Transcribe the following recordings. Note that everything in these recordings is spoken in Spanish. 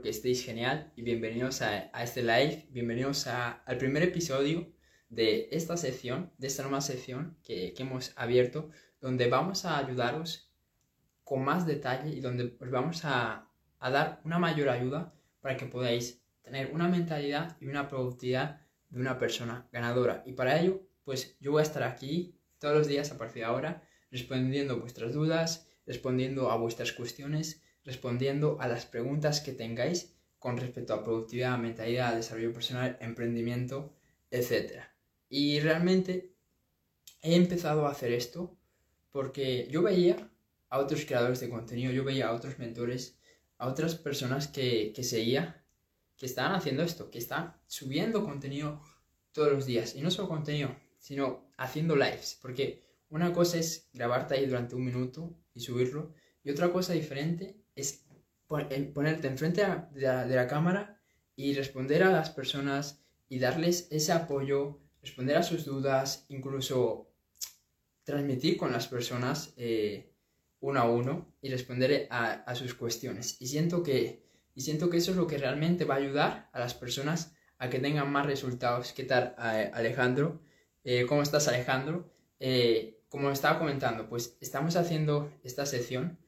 que estéis genial y bienvenidos a, este live, bienvenidos al primer episodio de esta sección, de esta nueva sección que, hemos abierto, donde vamos a ayudaros con más detalle y donde os vamos a, a dar una mayor ayuda para que podáis tener una mentalidad y una productividad de una persona ganadora. Y para ello, pues yo voy a estar aquí todos los días a partir de ahora respondiendo vuestras dudas, respondiendo a vuestras cuestiones respondiendo a las preguntas que tengáis con respecto a productividad, mentalidad, desarrollo personal, emprendimiento, etc. Y realmente he empezado a hacer esto porque yo veía a otros creadores de contenido, yo veía a otros mentores, a otras personas que, que seguía, que estaban haciendo esto, que están subiendo contenido todos los días. Y no solo contenido, sino haciendo lives. Porque una cosa es grabarte ahí durante un minuto y subirlo. Y otra cosa diferente es ponerte enfrente de la, de la cámara y responder a las personas y darles ese apoyo, responder a sus dudas, incluso transmitir con las personas eh, uno a uno y responder a, sus cuestiones. Y siento, que, y siento que eso es lo que realmente va a ayudar a las personas a que tengan más resultados. ¿Qué tal, eh, Alejandro? Eh, ¿Cómo estás, Alejandro? como estaba comentando, pues estamos haciendo esta sección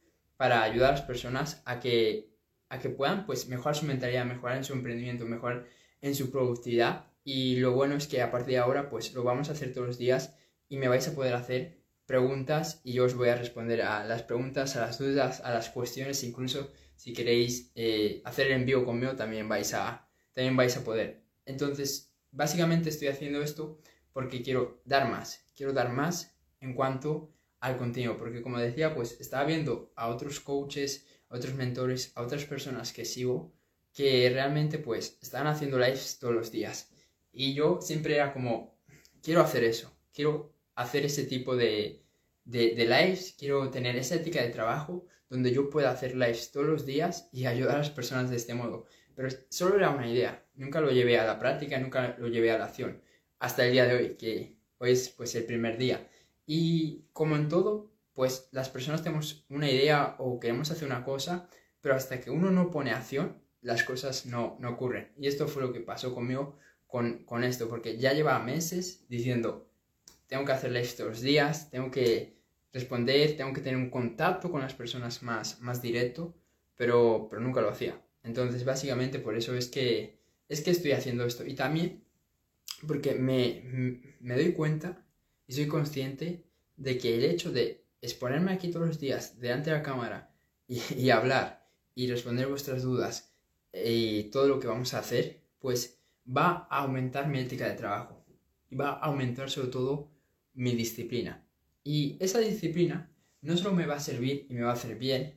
para ayudar a las personas a que, a que puedan pues, mejorar su mentalidad, mejorar en su emprendimiento, mejorar en su productividad. Y lo bueno es que a partir de ahora pues lo vamos a hacer todos los días y me vais a poder hacer preguntas y yo os voy a responder a las preguntas, a las dudas, a las cuestiones, incluso si queréis eh, hacer el envío conmigo también vais, a, también vais a poder. Entonces, básicamente estoy haciendo esto porque quiero dar más, quiero dar más en cuanto al contenido, porque como decía, pues estaba viendo a otros coaches, a otros mentores, a otras personas que sigo, que realmente pues estaban haciendo lives todos los días. Y yo siempre era como, quiero hacer eso, quiero hacer ese tipo de, de, de lives, quiero tener esa ética de trabajo donde yo pueda hacer lives todos los días y ayudar a las personas de este modo. Pero solo era una idea, nunca lo llevé a la práctica, nunca lo llevé a la acción, hasta el día de hoy, que hoy es pues el primer día. Y como en todo, pues las personas tenemos una idea o queremos hacer una cosa, pero hasta que uno no pone acción, las cosas no, no ocurren. Y esto fue lo que pasó conmigo con, con esto, porque ya llevaba meses diciendo, tengo que hacer todos los días, tengo que responder, tengo que tener un contacto con las personas más, más directo, pero, pero nunca lo hacía. Entonces, básicamente por eso es que, es que estoy haciendo esto. Y también porque me, me doy cuenta y soy consciente de que el hecho de exponerme aquí todos los días delante de la cámara y, hablar y responder vuestras dudas y todo lo que vamos a hacer, pues va a aumentar mi ética de trabajo y va a aumentar sobre todo mi disciplina. Y esa disciplina no solo me va a servir y me va a hacer bien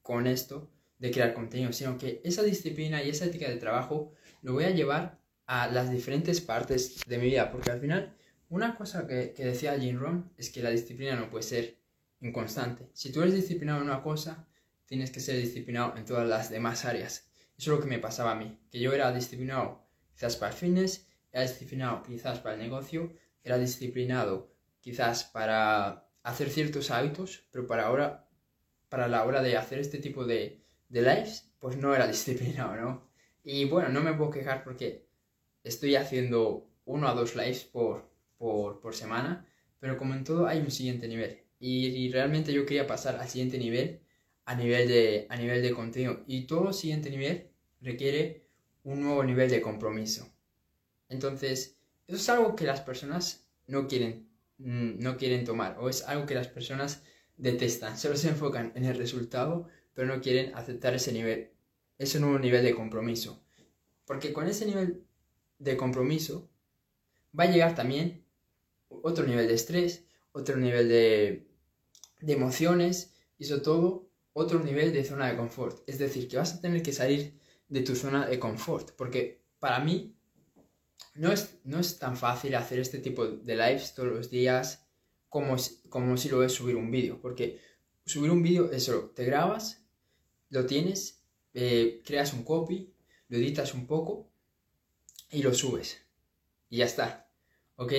con esto de crear contenido, sino que esa disciplina y esa ética de trabajo lo voy a llevar a las diferentes partes de mi vida, porque al final una cosa que, decía Jim Rohn es que la disciplina no puede ser inconstante. Si tú eres disciplinado en una cosa, tienes que ser disciplinado en todas las demás áreas. Eso es lo que me pasaba a mí, que yo era disciplinado quizás para el fitness, era disciplinado quizás para el negocio, era disciplinado quizás para hacer ciertos hábitos, pero para ahora, para la hora de hacer este tipo de, de lives, pues no era disciplinado, ¿no? Y bueno, no me puedo quejar porque estoy haciendo uno a dos lives por, por, semana, pero como en todo hay un siguiente nivel. Y, realmente yo quería pasar al siguiente nivel a nivel, de, a nivel de contenido. Y todo siguiente nivel requiere un nuevo nivel de compromiso. Entonces, eso es algo que las personas no quieren, mm, no quieren tomar, o es algo que las personas detestan. Solo se enfocan en el resultado, pero no quieren aceptar ese nivel, ese nuevo nivel de compromiso. Porque con ese nivel de compromiso va a llegar también otro nivel de estrés, otro nivel de, emociones y sobre todo otro nivel de zona de confort. Es decir, que vas a tener que salir de tu zona de confort. Porque para mí no es, no es tan fácil hacer este tipo de lives todos los días como, como si lo es subir un vídeo. Porque subir un vídeo es solo, te grabas, lo tienes, eh, creas un copy, lo editas un poco y lo subes. Y ya está. ¿Ok?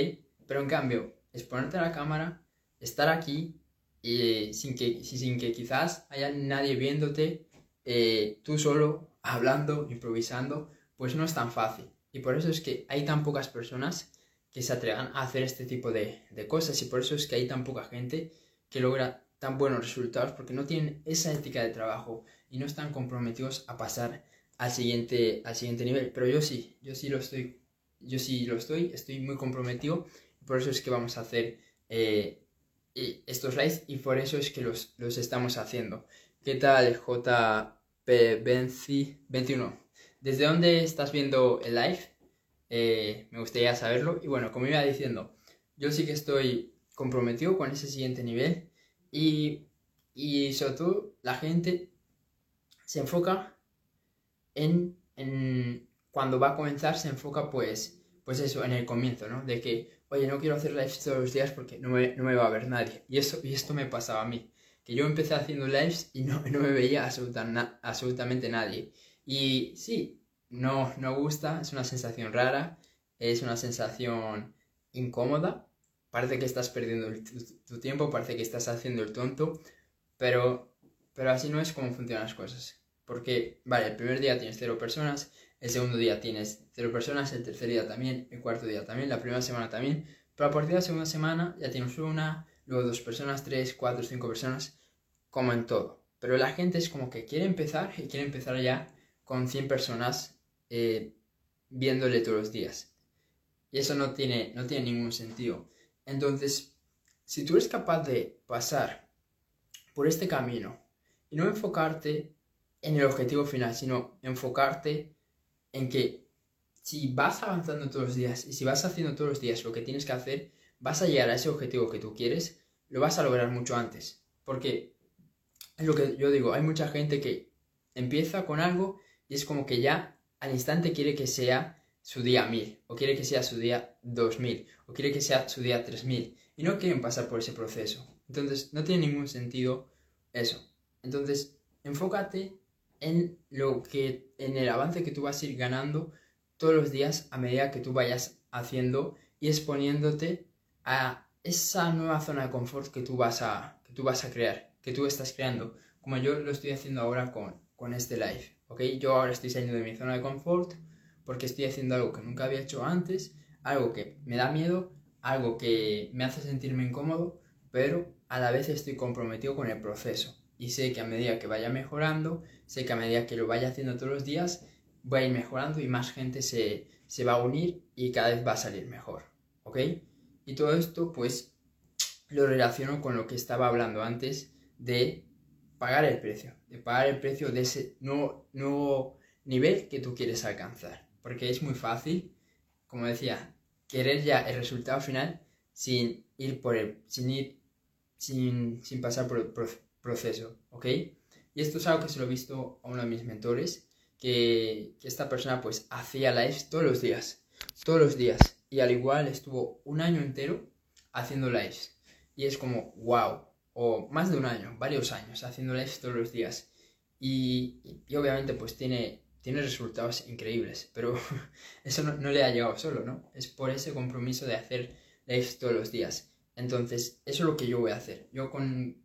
Pero en cambio, exponerte a la cámara, estar aquí sin, que, sin que quizás haya nadie viéndote, eh, tú solo hablando, improvisando, pues no es tan fácil. Y por eso es que hay tan pocas personas que se atrevan a hacer este tipo de, de cosas y por eso es que hay tan poca gente que logra tan buenos resultados porque no tienen esa ética de trabajo y no están comprometidos a pasar al siguiente, al siguiente nivel. Pero yo sí, yo sí lo estoy, yo sí lo estoy, estoy muy comprometido y por eso es que vamos a hacer eh, estos lives y por eso es que los, los estamos haciendo. ¿Qué tal JP21? ¿Desde dónde estás viendo el live? Eh, me gustaría saberlo. Y bueno, como iba diciendo, yo sí que estoy comprometido con ese siguiente nivel y, y sobre todo la gente se enfoca en, en, cuando va a comenzar, se enfoca pues, pues eso, en el comienzo, ¿no? De que, oye, no quiero hacer lives todos los días porque no me, no me va a ver nadie. Y, eso, y esto me pasaba a mí, que yo empecé haciendo lives y no, no me veía absolutamente nadie. Y sí, no, no gusta, es una sensación rara, es una sensación incómoda, parece que estás perdiendo tu, tiempo, parece que estás haciendo el tonto, pero, pero así no es como funcionan las cosas. Porque, vale, el primer día tienes cero personas, el segundo día tienes cero personas, el tercer día también, el cuarto día también, la primera semana también, pero a partir de la segunda semana ya tienes una, luego dos personas, tres, cuatro, cinco personas, como en todo. Pero la gente es como que quiere empezar y quiere empezar ya con 100 personas eh, viéndole todos los días. Y eso no tiene, no tiene ningún sentido. Entonces, si tú eres capaz de pasar por este camino y no enfocarte en el objetivo final, sino enfocarte en que si vas avanzando todos los días y si vas haciendo todos los días lo que tienes que hacer, vas a llegar a ese objetivo que tú quieres, lo vas a lograr mucho antes. Porque es lo que yo digo, hay mucha gente que empieza con algo y es como que ya al instante quiere que sea su día 1000, o quiere que sea su día 2000, o quiere que sea su día 3000, y no quieren pasar por ese proceso. Entonces, no tiene ningún sentido eso. Entonces, enfócate en lo que, en el avance que tú vas a ir ganando todos los días a medida que tú vayas haciendo y exponiéndote a esa nueva zona de confort que tú vas a, que tú vas a crear, que tú estás creando, como yo lo estoy haciendo ahora con, con este live, ¿ok? Yo ahora estoy saliendo de mi zona de confort, porque estoy haciendo algo que nunca había hecho antes, algo que me da miedo, algo que me hace sentirme incómodo, pero a la vez estoy comprometido con el proceso. Y sé que a medida que vaya mejorando, sé que a medida que lo vaya haciendo todos los días, voy a ir mejorando y más gente se, se va a unir y cada vez va a salir mejor. ¿Ok? Y todo esto pues lo relaciono con lo que estaba hablando antes de pagar el precio, de pagar el precio de ese nuevo, nuevo nivel que tú quieres alcanzar porque es muy fácil, como decía, querer ya el resultado final sin ir por el, sin ir, sin, sin pasar por el ¿ok? Y esto es algo que se lo he visto a uno de mis mentores, que, esta persona pues hacía lives todos los días, todos los días, y al igual estuvo un año entero haciendo lives, y es como, wow, o más de un año, varios años haciendo lives todos los días, y, obviamente pues tiene tiene resultados increíbles, pero eso no, le ha llegado solo, ¿no? Es por ese compromiso de hacer lives todos los días. Entonces, eso es lo que yo voy a hacer. Yo con,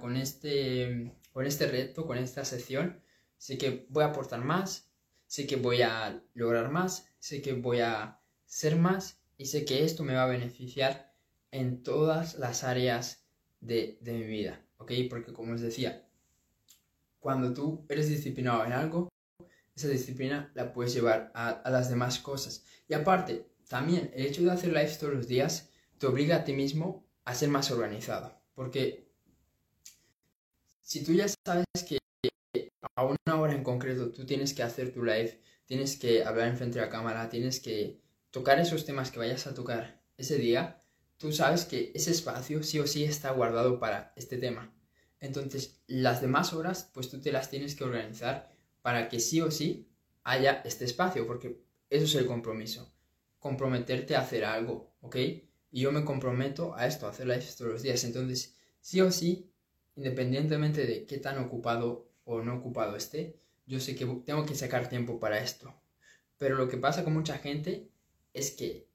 con, este, con este reto, con esta sección, sé que voy a aportar más, sé que voy a lograr más, sé que voy a ser más y sé que esto me va a beneficiar en todas las áreas de, de mi vida, ¿ok? Porque como os decía, cuando tú eres disciplinado en algo, esa disciplina la puedes llevar a, las demás cosas. Y aparte, también el hecho de hacer lives todos los días te obliga a ti mismo a ser más organizado. Porque si tú ya sabes que a una hora en concreto tú tienes que hacer tu live, tienes que hablar enfrente de la cámara, tienes que tocar esos temas que vayas a tocar ese día, tú sabes que ese espacio sí o sí está guardado para este tema. Entonces, las demás horas, pues tú te las tienes que organizar para que sí o sí haya este espacio, porque eso es el compromiso, comprometerte a hacer algo, ¿ok? Y yo me comprometo a esto, a hacer live todos los días, entonces sí o sí, independientemente de qué tan ocupado o no ocupado esté, yo sé que tengo que sacar tiempo para esto. Pero lo que pasa con mucha gente es que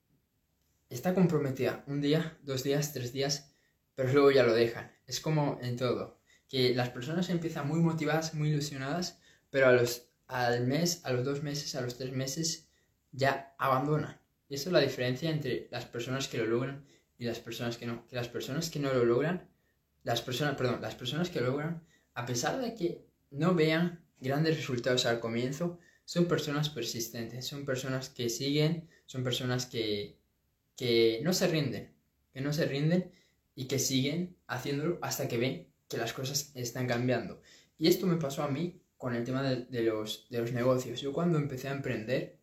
está comprometida un día, dos días, tres días, pero luego ya lo dejan. Es como en todo, que las personas empiezan muy motivadas, muy ilusionadas, pero a los al mes, a los dos meses, a los tres meses, ya abandonan. Y esa es la diferencia entre las personas que lo logran y las personas que no. Que las personas que no lo logran, las personas, perdón, las personas que lo logran, a pesar de que no vean grandes resultados al comienzo, son personas persistentes, son personas que siguen, son personas que, que no se rinden, que no se rinden y que siguen haciéndolo hasta que ven que las cosas están cambiando. Y esto me pasó a mí con el tema de, los, de los negocios. Yo cuando empecé a emprender,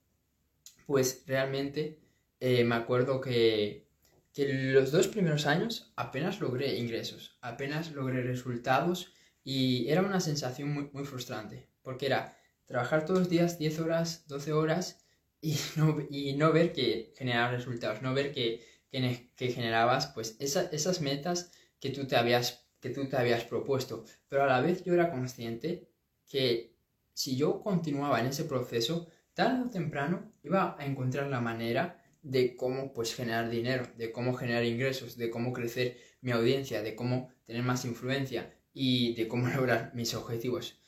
pues realmente eh, me acuerdo que, que los dos primeros años apenas logré ingresos, apenas logré resultados y era una sensación muy, frustrante, porque era trabajar todos los días 10 horas, 12 horas y no, y no ver que generaba resultados, no ver que, que, generabas pues esas metas que tú, te habías, que tú te habías propuesto. Pero a la vez yo era consciente que si yo continuaba en ese proceso, tarde o temprano iba a encontrar la manera de cómo pues generar dinero, de cómo generar ingresos, de cómo crecer mi audiencia, de cómo tener más influencia y de cómo lograr mis objetivos.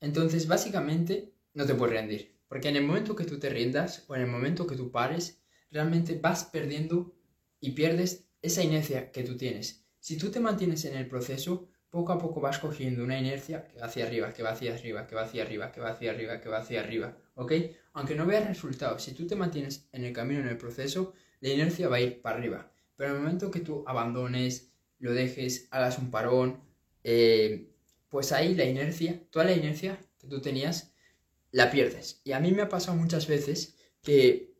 Entonces, básicamente, no te puedes rendir. Porque en el momento que tú te rindas o en el momento que tú pares, realmente vas perdiendo y pierdes esa inercia que tú tienes. Si tú te mantienes en el proceso, poco a poco vas cogiendo una inercia que va hacia arriba, que va hacia arriba, que va hacia arriba, que va hacia arriba, que va hacia arriba, ¿ok? Aunque no veas resultados, si tú te mantienes en el camino, en el proceso, la inercia va a ir para arriba. Pero en el momento que tú abandones, lo dejes, hagas un parón, eh, pues ahí la inercia, toda la inercia que tú tenías, la pierdes. Y a mí me ha pasado muchas veces que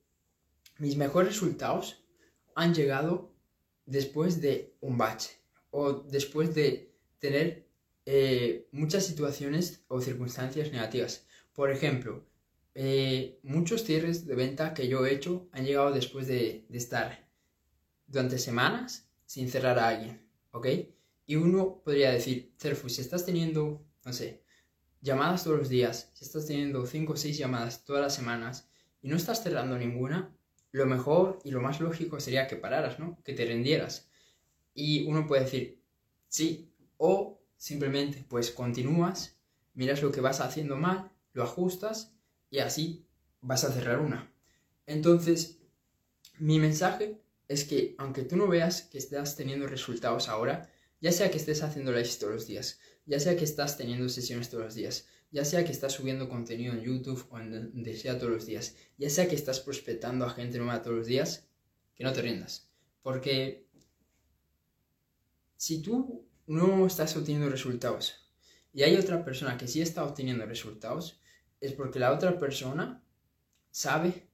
mis mejores resultados han llegado después de un bache o después de tener eh, muchas situaciones o circunstancias negativas. Por ejemplo, eh, muchos cierres de venta que yo he hecho han llegado después de, estar durante semanas sin cerrar a alguien, ¿ok? Y uno podría decir, Cerfu, si estás teniendo, no sé, llamadas todos los días, si estás teniendo 5 o 6 llamadas todas las semanas y no estás cerrando ninguna, lo mejor y lo más lógico sería que pararas, ¿no? Que te rendieras. Y uno puede decir, sí, o simplemente pues continúas, miras lo que vas haciendo mal, lo ajustas y así vas a cerrar una. Entonces, mi mensaje es que aunque tú no veas que estás teniendo resultados ahora, ya sea que estés haciendo lives todos los días, ya sea que estás teniendo sesiones todos los días, ya sea que estás subiendo contenido en YouTube o en donde sea todos los días, ya sea que estás prospectando a gente nueva todos los días, que no te rindas. Porque si tú no estás obteniendo resultados y hay otra persona que sí está obteniendo resultados, es porque la otra persona sabe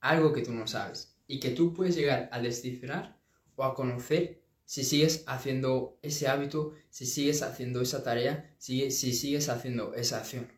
algo que tú no sabes y que tú puedes llegar a descifrar o a conocer si sigues haciendo ese hábito, si sigues haciendo esa tarea, si, si sigues haciendo esa acción.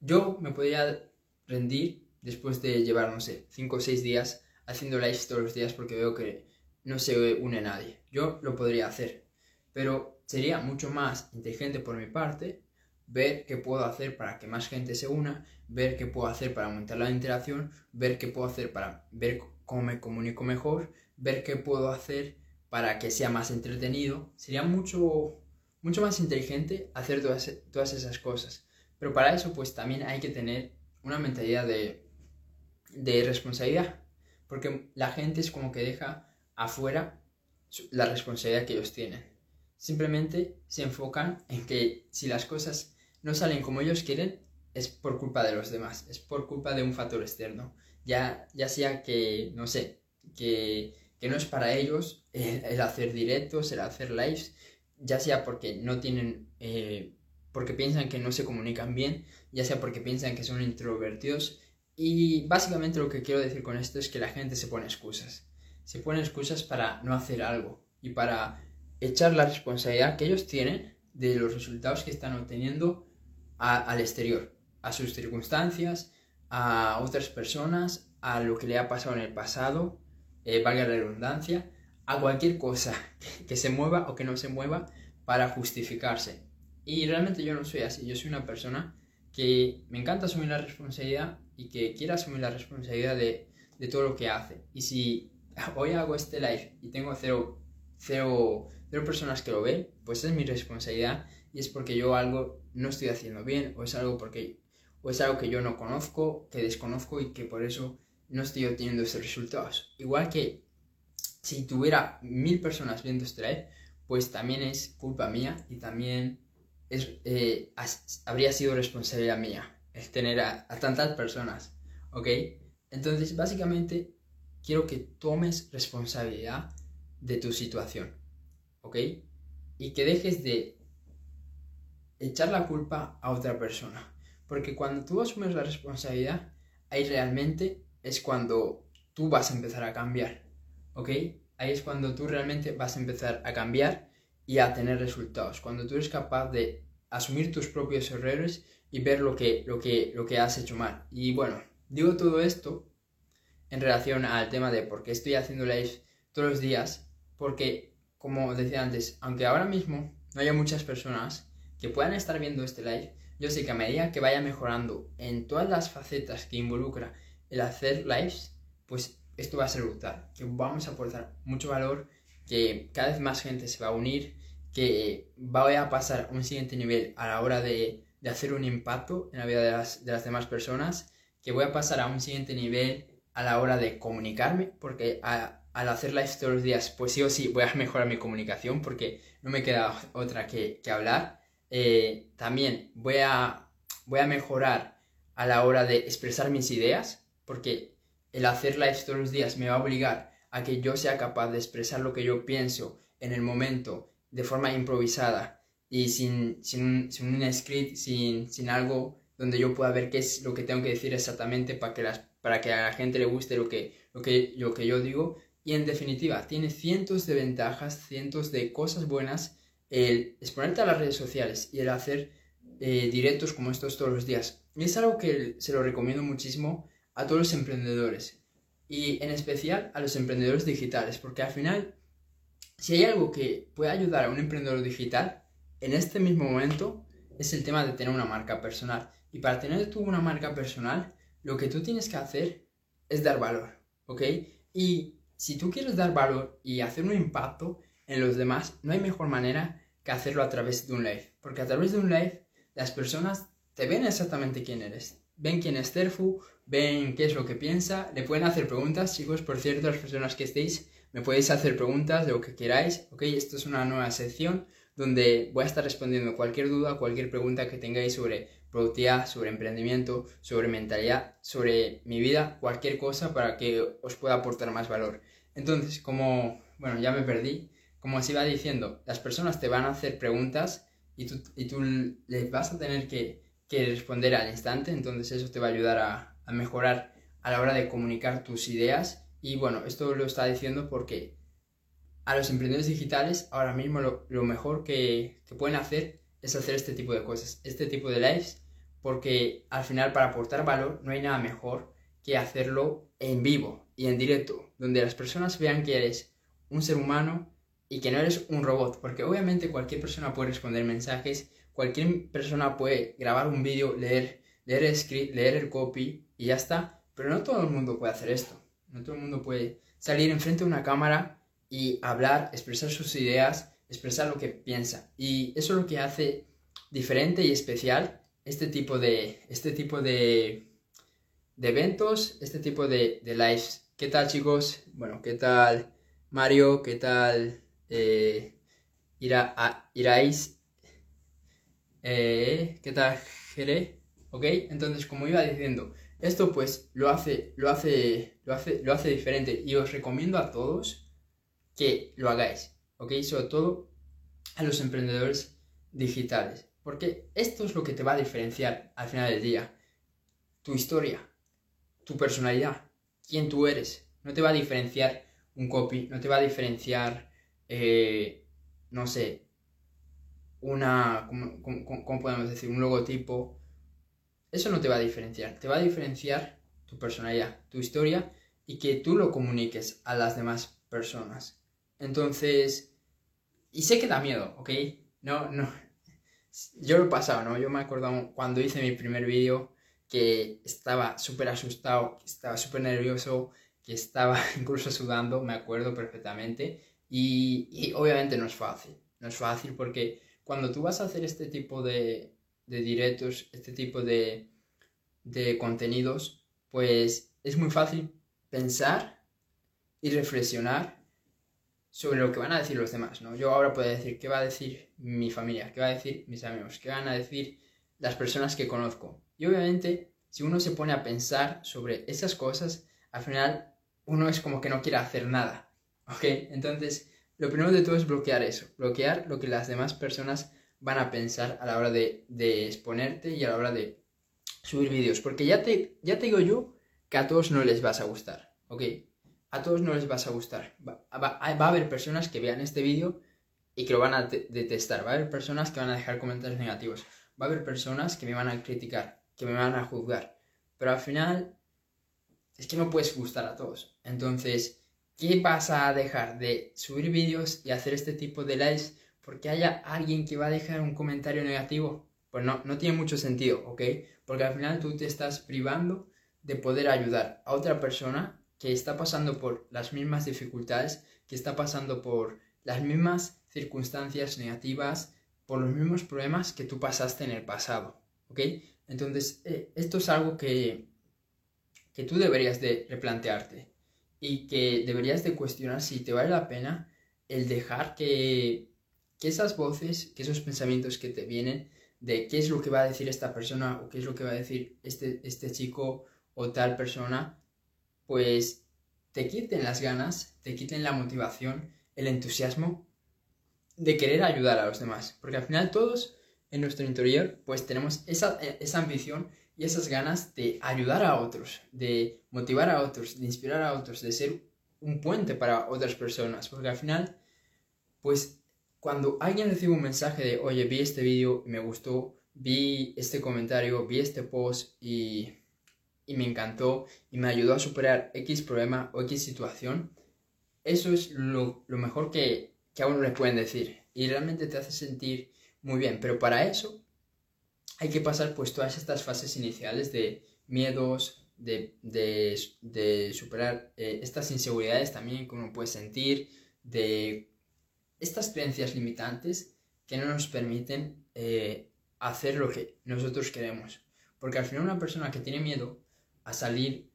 Yo me podría rendir después de llevar, no sé, 5 o 6 días haciendo lives todos los días porque veo que no se une nadie. Yo lo podría hacer, pero sería mucho más inteligente por mi parte ver qué puedo hacer para que más gente se una, ver qué puedo hacer para aumentar la interacción, ver qué puedo hacer para ver cómo me comunico mejor, ver qué puedo hacer para que sea más entretenido, sería mucho, mucho más inteligente hacer todas, todas esas cosas. Pero para eso pues también hay que tener una mentalidad de, de responsabilidad, porque la gente es como que deja afuera la responsabilidad que ellos tienen. Simplemente se enfocan en que si las cosas no salen como ellos quieren, es por culpa de los demás, es por culpa de un factor externo. Ya, ya sea que, no sé, que que no es para ellos el, hacer directos, el hacer lives, ya sea porque no tienen, eh, porque piensan que no se comunican bien, ya sea porque piensan que son introvertidos. Y básicamente lo que quiero decir con esto es que la gente se pone excusas. Se pone excusas para no hacer algo y para echar la responsabilidad que ellos tienen de los resultados que están obteniendo al exterior, a sus circunstancias, a otras personas, a lo que le ha pasado en el pasado eh, valga la redundancia, a cualquier cosa que se mueva o que no se mueva para justificarse. Y realmente yo no soy así, yo soy una persona que me encanta asumir la responsabilidad y que quiere asumir la responsabilidad de, todo lo que hace. Y si hoy hago este live y tengo cero, cero, personas que lo ven, pues es mi responsabilidad y es porque yo algo no estoy haciendo bien o es algo porque o es algo que yo no conozco, que desconozco y que por eso no estoy obteniendo esos resultados. Igual que si tuviera mil personas viendo este live, pues también es culpa mía y también es, eh, habría sido responsabilidad mía el tener a, a tantas personas, ¿ok? Entonces, básicamente, quiero que tomes responsabilidad de tu situación, ¿ok? Y que dejes de echar la culpa a otra persona. Porque cuando tú asumes la responsabilidad, ahí realmente es cuando tú vas a empezar a cambiar, ¿ok? Ahí es cuando tú realmente vas a empezar a cambiar y a tener resultados. Cuando tú eres capaz de asumir tus propios errores y ver lo que, lo que, lo que has hecho mal. Y bueno, digo todo esto en relación al tema de por qué estoy haciendo live todos los días, porque como decía antes, aunque ahora mismo no haya muchas personas que puedan estar viendo este live, yo sé que a medida que vaya mejorando en todas las facetas que involucra el hacer lives, pues esto va a ser brutal, que vamos a aportar mucho valor, que cada vez más gente se va a unir, que voy a pasar a un siguiente nivel a la hora de, de hacer un impacto en la vida de las, de las, demás personas, que voy a pasar a un siguiente nivel a la hora de comunicarme, porque al hacer lives todos los días, pues sí o sí voy a mejorar mi comunicación, porque no me queda otra que, que hablar. Eh, también voy a, voy a mejorar a la hora de expresar mis ideas, porque el hacer lives todos los días me va a obligar a que yo sea capaz de expresar lo que yo pienso en el momento de forma improvisada y sin, sin, un, script, sin, sin, algo donde yo pueda ver qué es lo que tengo que decir exactamente para que, las, para que a la gente le guste lo que, lo, que, lo que yo digo. Y en definitiva, tiene cientos de ventajas, cientos de cosas buenas el exponerte a las redes sociales y el hacer eh, directos como estos todos los días. Y es algo que se lo recomiendo muchísimo a todos los emprendedores y en especial a los emprendedores digitales, porque al final, si hay algo que puede ayudar a un emprendedor digital, en este mismo momento es el tema de tener una marca personal. Y para tener tú una marca personal, lo que tú tienes que hacer es dar valor, ¿ok? Y si tú quieres dar valor y hacer un impacto en los demás, no hay mejor manera que hacerlo a través de un live. Porque a través de un live, las personas te ven exactamente quién eres ven quién es Terfu, ven qué es lo que piensa, le pueden hacer preguntas, chicos, por cierto, las personas que estéis, me podéis hacer preguntas de lo que queráis, ok, esto es una nueva sección donde voy a estar respondiendo cualquier duda, cualquier pregunta que tengáis sobre productividad, sobre emprendimiento, sobre mentalidad, sobre mi vida, cualquier cosa para que os pueda aportar más valor. Entonces, como, bueno, ya me perdí, como os iba diciendo, las personas te van a hacer preguntas y tú, y tú les vas a tener que que responder al instante, entonces eso te va a ayudar a, mejorar a la hora de comunicar tus ideas. Y bueno, esto lo está diciendo porque a los emprendedores digitales ahora mismo lo, mejor que, pueden hacer es hacer este tipo de cosas, este tipo de lives, porque al final para aportar valor no hay nada mejor que hacerlo en vivo y en directo, donde las personas vean que eres un ser humano y que no eres un robot, porque obviamente cualquier persona puede responder mensajes, cualquier persona puede grabar un vídeo, leer, leer el script, leer el copy y ya está. Pero no todo el mundo puede hacer esto. No todo el mundo puede salir enfrente de una cámara y hablar, expresar sus ideas, expresar lo que piensa. Y eso es lo que hace diferente y especial este tipo de, este tipo de, eventos, este tipo de lives. ¿Qué tal chicos? Bueno, ¿qué tal Mario? ¿Qué tal eh, Ira, a, Irais? Eh, ¿Qué tal, Jere? ¿Ok? Entonces, como iba diciendo, esto pues lo hace, lo hace, lo hace, lo hace diferente y os recomiendo a todos que lo hagáis, ¿ok? Sobre todo a los emprendedores digitales, porque esto es lo que te va a diferenciar al final del día. Tu historia, tu personalidad, quién tú eres. No te va a diferenciar un copy, no te va a diferenciar, eh, no sé, una, ¿cómo, podemos decir? Un logotipo. Eso no te va a diferenciar. Te va a diferenciar tu personalidad, tu historia y que tú lo comuniques a las demás personas. Entonces, y sé que da miedo, ¿ok? No, no. Yo lo he pasado, ¿no? Yo me acuerdo cuando hice mi primer vídeo que estaba súper asustado, que estaba súper nervioso, que estaba incluso sudando, me acuerdo perfectamente. Y, obviamente no es fácil. No es fácil porque cuando tú vas a hacer este tipo de, directos, este tipo de, de contenidos, pues es muy fácil pensar y reflexionar sobre lo que van a decir los demás, ¿no? Yo ahora puedo decir qué va a decir mi familia, qué va a decir mis amigos, qué van a decir las personas que conozco. Y obviamente, si uno se pone a pensar sobre esas cosas, al final uno es como que no quiere hacer nada, ¿ok? Entonces, lo primero de todo es bloquear eso, bloquear lo que las demás personas van a pensar a la hora de, exponerte y a la hora de subir vídeos, porque ya te, ya te digo yo que a todos no les vas a gustar, ¿ok? a todos no les vas a gustar. Va, a haber personas que vean este vídeo y que lo van a detestar. Va a haber personas que van a dejar comentarios negativos. Va a haber personas que me van a criticar, que me van a juzgar. Pero al final es que no puedes gustar a todos. Entonces, ¿qué vas a dejar de subir vídeos y hacer este tipo de lives porque haya alguien que va a dejar un comentario negativo? Pues no, no tiene mucho sentido, ¿ok? Porque al final tú te estás privando de poder ayudar a otra persona que está pasando por las mismas dificultades, que está pasando por las mismas circunstancias negativas, por los mismos problemas que tú pasaste en el pasado, ¿ok? Entonces, eh, esto es algo que, que tú deberías de replantearte y que deberías de cuestionar si te vale la pena el dejar que, que esas voces, que esos pensamientos que te vienen de qué es lo que va a decir esta persona o qué es lo que va a decir este, este chico o tal persona, pues te quiten las ganas, te quiten la motivación, el entusiasmo de querer ayudar a los demás. Porque al final todos en nuestro interior pues tenemos esa, esa ambición y esas ganas de ayudar a otros, de motivar a otros, de inspirar a otros, de ser un puente para otras personas. Porque al final, pues cuando alguien recibe un mensaje de, oye, vi este vídeo me gustó, vi este comentario, vi este post y y me encantó y me ayudó a superar X problema o X situación, eso es lo, mejor que, que a uno le pueden decir y realmente te hace sentir muy bien. Pero para eso hay que pasar pues todas estas fases iniciales de miedos, de, de, superar eh, estas inseguridades también que uno puede sentir, de estas creencias limitantes que no nos permiten eh, hacer lo que nosotros queremos. Porque al final una persona que tiene miedo a salir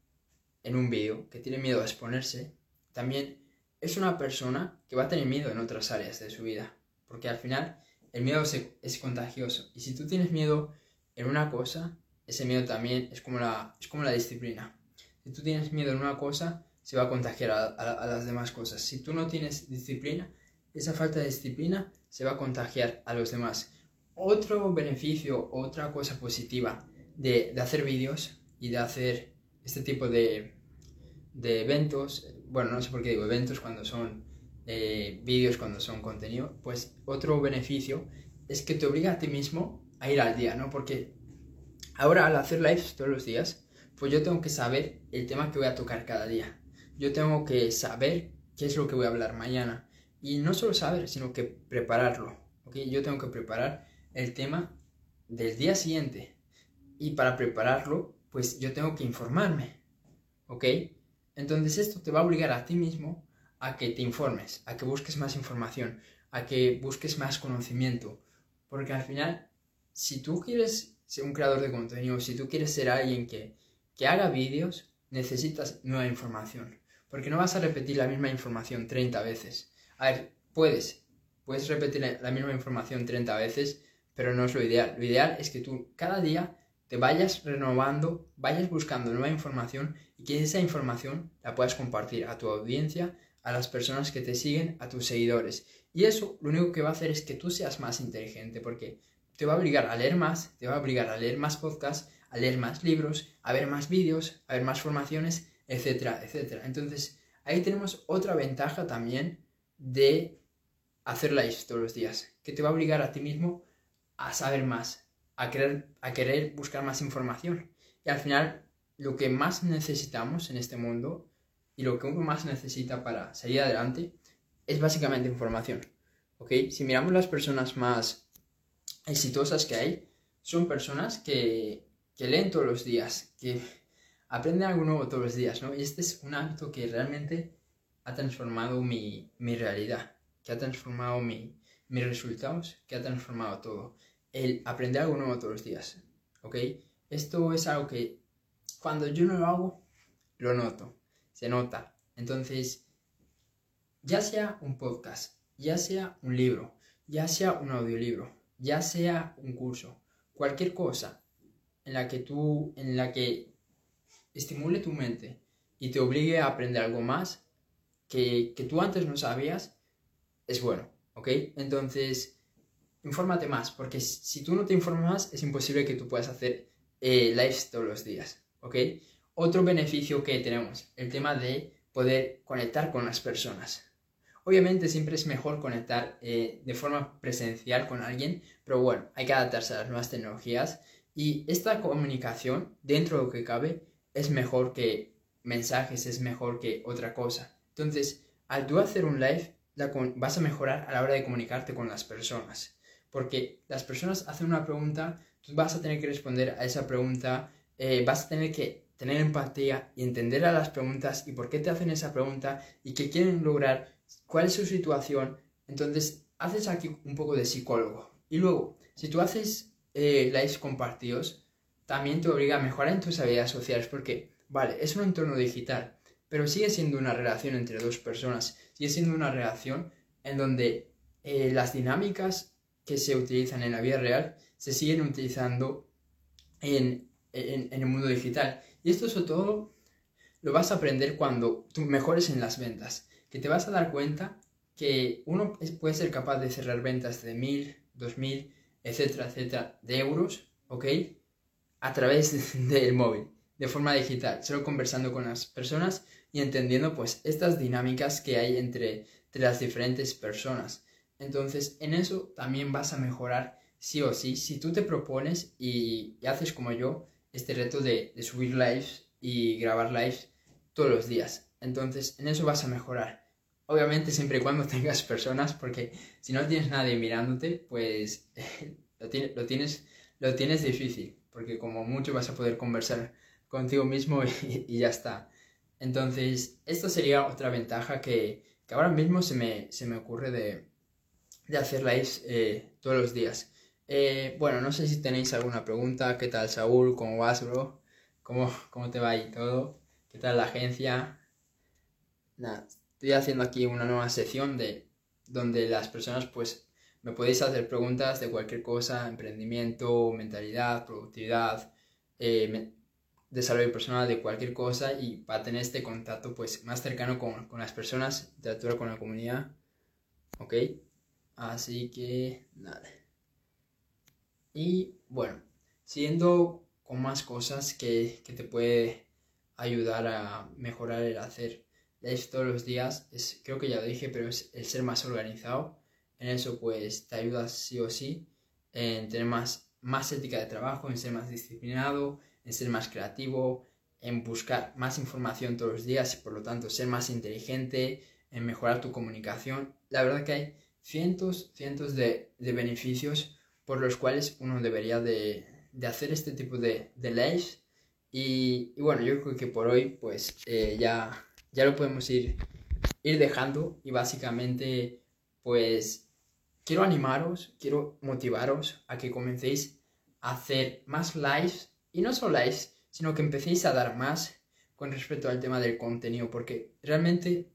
en un vídeo, que tiene miedo a exponerse, también es una persona que va a tener miedo en otras áreas de su vida. Porque al final el miedo es contagioso. Y si tú tienes miedo en una cosa, ese miedo también es como la, es como la disciplina. Si tú tienes miedo en una cosa, se va a contagiar a, a las demás cosas. Si tú no tienes disciplina, esa falta de disciplina se va a contagiar a los demás. Otro beneficio, otra cosa positiva de, de hacer vídeos y de hacer este tipo de, de eventos, bueno, no sé por qué digo eventos cuando son eh, vídeos, cuando son contenido, pues otro beneficio es que te obliga a ti mismo a ir al día, ¿no? Porque ahora al hacer lives todos los días, pues yo tengo que saber el tema que voy a tocar cada día. Yo tengo que saber qué es lo que voy a hablar mañana. Y no solo saber, sino que prepararlo. ¿ok? Yo tengo que preparar el tema del día siguiente. Y para prepararlo, pues yo tengo que informarme, ¿ok? Entonces esto te va a obligar a ti mismo a que te informes, a que busques más información, a que busques más conocimiento, porque al final, si tú quieres ser un creador de contenido, si tú quieres ser alguien que, que haga vídeos, necesitas nueva información, porque no vas a repetir la misma información 30 veces. A ver, puedes, puedes repetir la misma información 30 veces, pero no es lo ideal. Lo ideal es que tú cada día te vayas renovando, vayas buscando nueva información y que esa información la puedas compartir a tu audiencia, a las personas que te siguen, a tus seguidores. Y eso lo único que va a hacer es que tú seas más inteligente porque te va a obligar a leer más, te va a obligar a leer más podcasts, a leer más libros, a ver más vídeos, a ver más formaciones, etcétera, etcétera. Entonces, ahí tenemos otra ventaja también de hacer lives todos los días, que te va a obligar a ti mismo a saber más, a querer, a querer buscar más información. Y al final, lo que más necesitamos en este mundo y lo que uno más necesita para salir adelante es básicamente información. ¿Ok? Si miramos las personas más exitosas que hay, son personas que, que leen todos los días, que aprenden algo nuevo todos los días, ¿no? Y este es un hábito que realmente ha transformado mi, mi realidad, que ha transformado mi, mis resultados, que ha transformado todo el aprender algo nuevo todos los días, ¿ok? Esto es algo que cuando yo no lo hago, lo noto, se nota. Entonces, ya sea un podcast, ya sea un libro, ya sea un audiolibro, ya sea un curso, cualquier cosa en la que tú, en la que estimule tu mente y te obligue a aprender algo más que, que tú antes no sabías, es bueno, ¿ok? Entonces, infórmate más, porque si tú no te informas más, es imposible que tú puedas hacer eh, lives todos los días, ¿ok? Otro beneficio que tenemos, el tema de poder conectar con las personas. Obviamente siempre es mejor conectar eh, de forma presencial con alguien, pero bueno, hay que adaptarse a las nuevas tecnologías y esta comunicación, dentro de lo que cabe, es mejor que mensajes, es mejor que otra cosa. Entonces, al tú hacer un live, vas a mejorar a la hora de comunicarte con las personas. Porque las personas hacen una pregunta, tú vas a tener que responder a esa pregunta, eh, vas a tener que tener empatía y entender a las preguntas y por qué te hacen esa pregunta y qué quieren lograr, cuál es su situación. Entonces, haces aquí un poco de psicólogo. Y luego, si tú haces eh, lives compartidos, también te obliga a mejorar en tus habilidades sociales porque, vale, es un entorno digital, pero sigue siendo una relación entre dos personas, sigue siendo una relación en donde eh, las dinámicas que se utilizan en la vida real se siguen utilizando en, el mundo digital. Y esto sobre todo lo vas a aprender cuando tú mejores en las ventas, que te vas a dar cuenta que uno puede ser capaz de cerrar ventas de mil, dos mil, etcétera, etcétera, de euros, ¿ok? A través del móvil, de forma digital, solo conversando con las personas y entendiendo pues estas dinámicas que hay entre, entre las diferentes personas. Entonces, en eso también vas a mejorar sí o sí. Si tú te propones y, haces como yo este reto de, subir lives y grabar lives todos los días. Entonces, en eso vas a mejorar. Obviamente, siempre y cuando tengas personas, porque si no tienes nadie mirándote, pues lo, tienes, lo tienes difícil, porque como mucho vas a poder conversar contigo mismo y, ya está. Entonces, esto sería otra ventaja que, que ahora mismo se me, se me ocurre de, de hacer lives eh, todos los días. Eh, bueno, no sé si tenéis alguna pregunta. ¿Qué tal, Saúl? ¿Cómo vas, bro? ¿Cómo, cómo te va ahí todo? ¿Qué tal la agencia? Nada, estoy haciendo aquí una nueva sección de donde las personas pues me podéis hacer preguntas de cualquier cosa, emprendimiento, mentalidad, productividad, eh, desarrollo personal, de cualquier cosa y para tener este contacto pues más cercano con, con las personas, interactuar con la comunidad, ¿ok? Así que nada. Y bueno, siguiendo con más cosas que, te puede ayudar a mejorar el hacer live todos los días, es, creo que ya lo dije, pero es el ser más organizado. En eso pues te ayuda sí o sí en tener más, más ética de trabajo, en ser más disciplinado, en ser más creativo, en buscar más información todos los días y por lo tanto ser más inteligente, en mejorar tu comunicación. La verdad que hay cientos, cientos de, beneficios por los cuales uno debería de, hacer este tipo de, de leyes. Y, bueno, yo creo que por hoy pues eh, ya, ya lo podemos ir, ir dejando y básicamente pues quiero animaros, quiero motivaros a que comencéis a hacer más lives y no solo lives, sino que empecéis a dar más con respecto al tema del contenido, porque realmente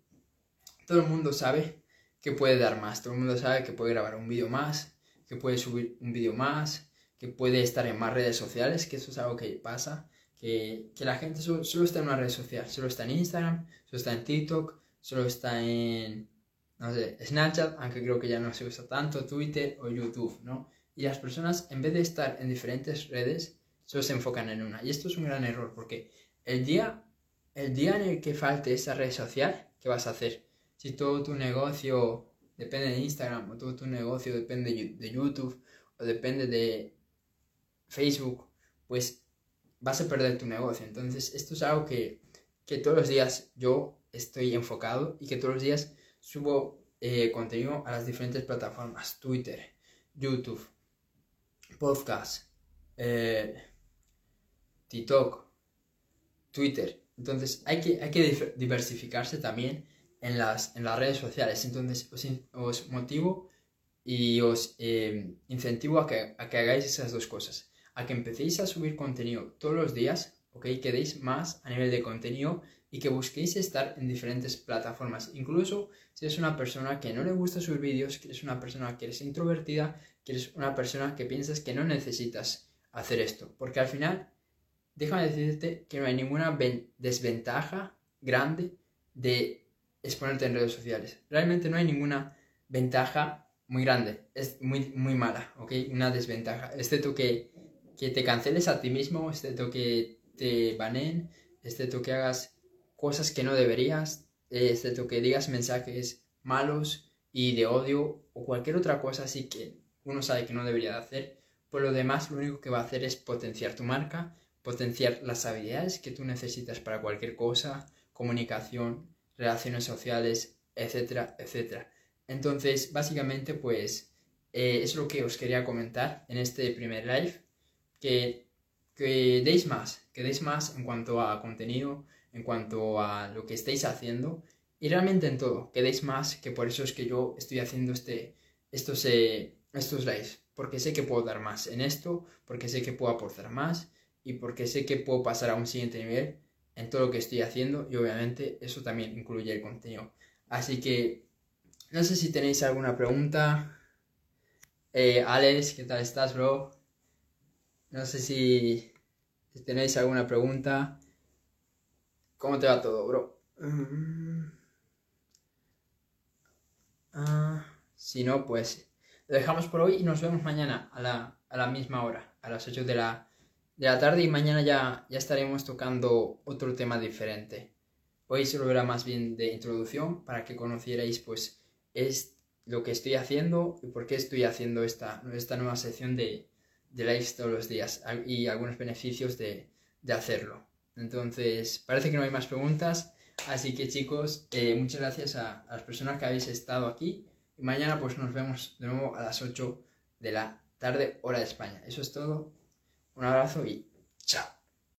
todo el mundo sabe que puede dar más. Todo el mundo sabe que puede grabar un vídeo más, que puede subir un vídeo más, que puede estar en más redes sociales, que eso es algo que pasa, que, la gente solo, está en una red social, solo está en Instagram, solo está en TikTok, solo está en, no sé, Snapchat, aunque creo que ya no se usa tanto, Twitter o YouTube, ¿no? Y las personas, en vez de estar en diferentes redes, solo se enfocan en una. Y esto es un gran error, porque el día, el día en el que falte esa red social, ¿qué vas a hacer? si todo tu negocio depende de Instagram o todo tu negocio depende de YouTube o depende de Facebook, pues vas a perder tu negocio. Entonces, esto es algo que, que todos los días yo estoy enfocado y que todos los días subo eh, contenido a las diferentes plataformas, Twitter, YouTube, podcast, eh, TikTok, Twitter. Entonces hay que, hay que diversificarse también en las, en las redes sociales. Entonces os, motivo y os em, incentivo a que, a que, hagáis esas dos cosas. a que empecéis a subir contenido todos los días, ¿ok? Que deis más a nivel de contenido y que busquéis estar en diferentes plataformas. Incluso si eres una persona que no le gusta subir vídeos, que eres una persona que eres introvertida, que eres una persona que piensas que no necesitas hacer esto. Porque al final, déjame decirte que no hay ninguna desventaja grande de exponerte en redes sociales. Realmente no hay ninguna ventaja muy grande, es muy, muy mala, ¿ok? Una desventaja, excepto que, que te canceles a ti mismo, excepto que te banen, excepto que hagas cosas que no deberías, excepto que digas mensajes malos y de odio o cualquier otra cosa así que uno sabe que no debería de hacer. Por lo demás, lo único que va a hacer es potenciar tu marca, potenciar las habilidades que tú necesitas para cualquier cosa, comunicación, relaciones sociales, etcétera, etcétera. Entonces, básicamente, pues eh, es lo que os quería comentar en este primer live, que, que deis más, que deis más en cuanto a contenido, en cuanto a lo que estáis haciendo y realmente en todo, que deis más, que por eso es que yo estoy haciendo este, estos, eh, estos lives, porque sé que puedo dar más en esto, porque sé que puedo aportar más y porque sé que puedo pasar a un siguiente nivel en todo lo que estoy haciendo y obviamente eso también incluye el contenido. Así que no sé si tenéis alguna pregunta. Eh, Alex, ¿qué tal estás, bro? No sé si, tenéis alguna pregunta. ¿Cómo te va todo, bro? Mm. Ah, si no, pues lo dejamos por hoy y nos vemos mañana a la, a la misma hora, a las 8 de la, de la tarde y mañana ya, ya estaremos tocando otro tema diferente. Hoy solo era más bien de introducción para que conocierais pues es lo que estoy haciendo y por qué estoy haciendo esta, esta nueva sección de, de lives todos los días y algunos beneficios de, de, hacerlo. Entonces, parece que no hay más preguntas, así que chicos, eh, muchas gracias a, las personas que habéis estado aquí y mañana pues nos vemos de nuevo a las 8 de la tarde hora de España. Eso es todo, un abrazo y chao.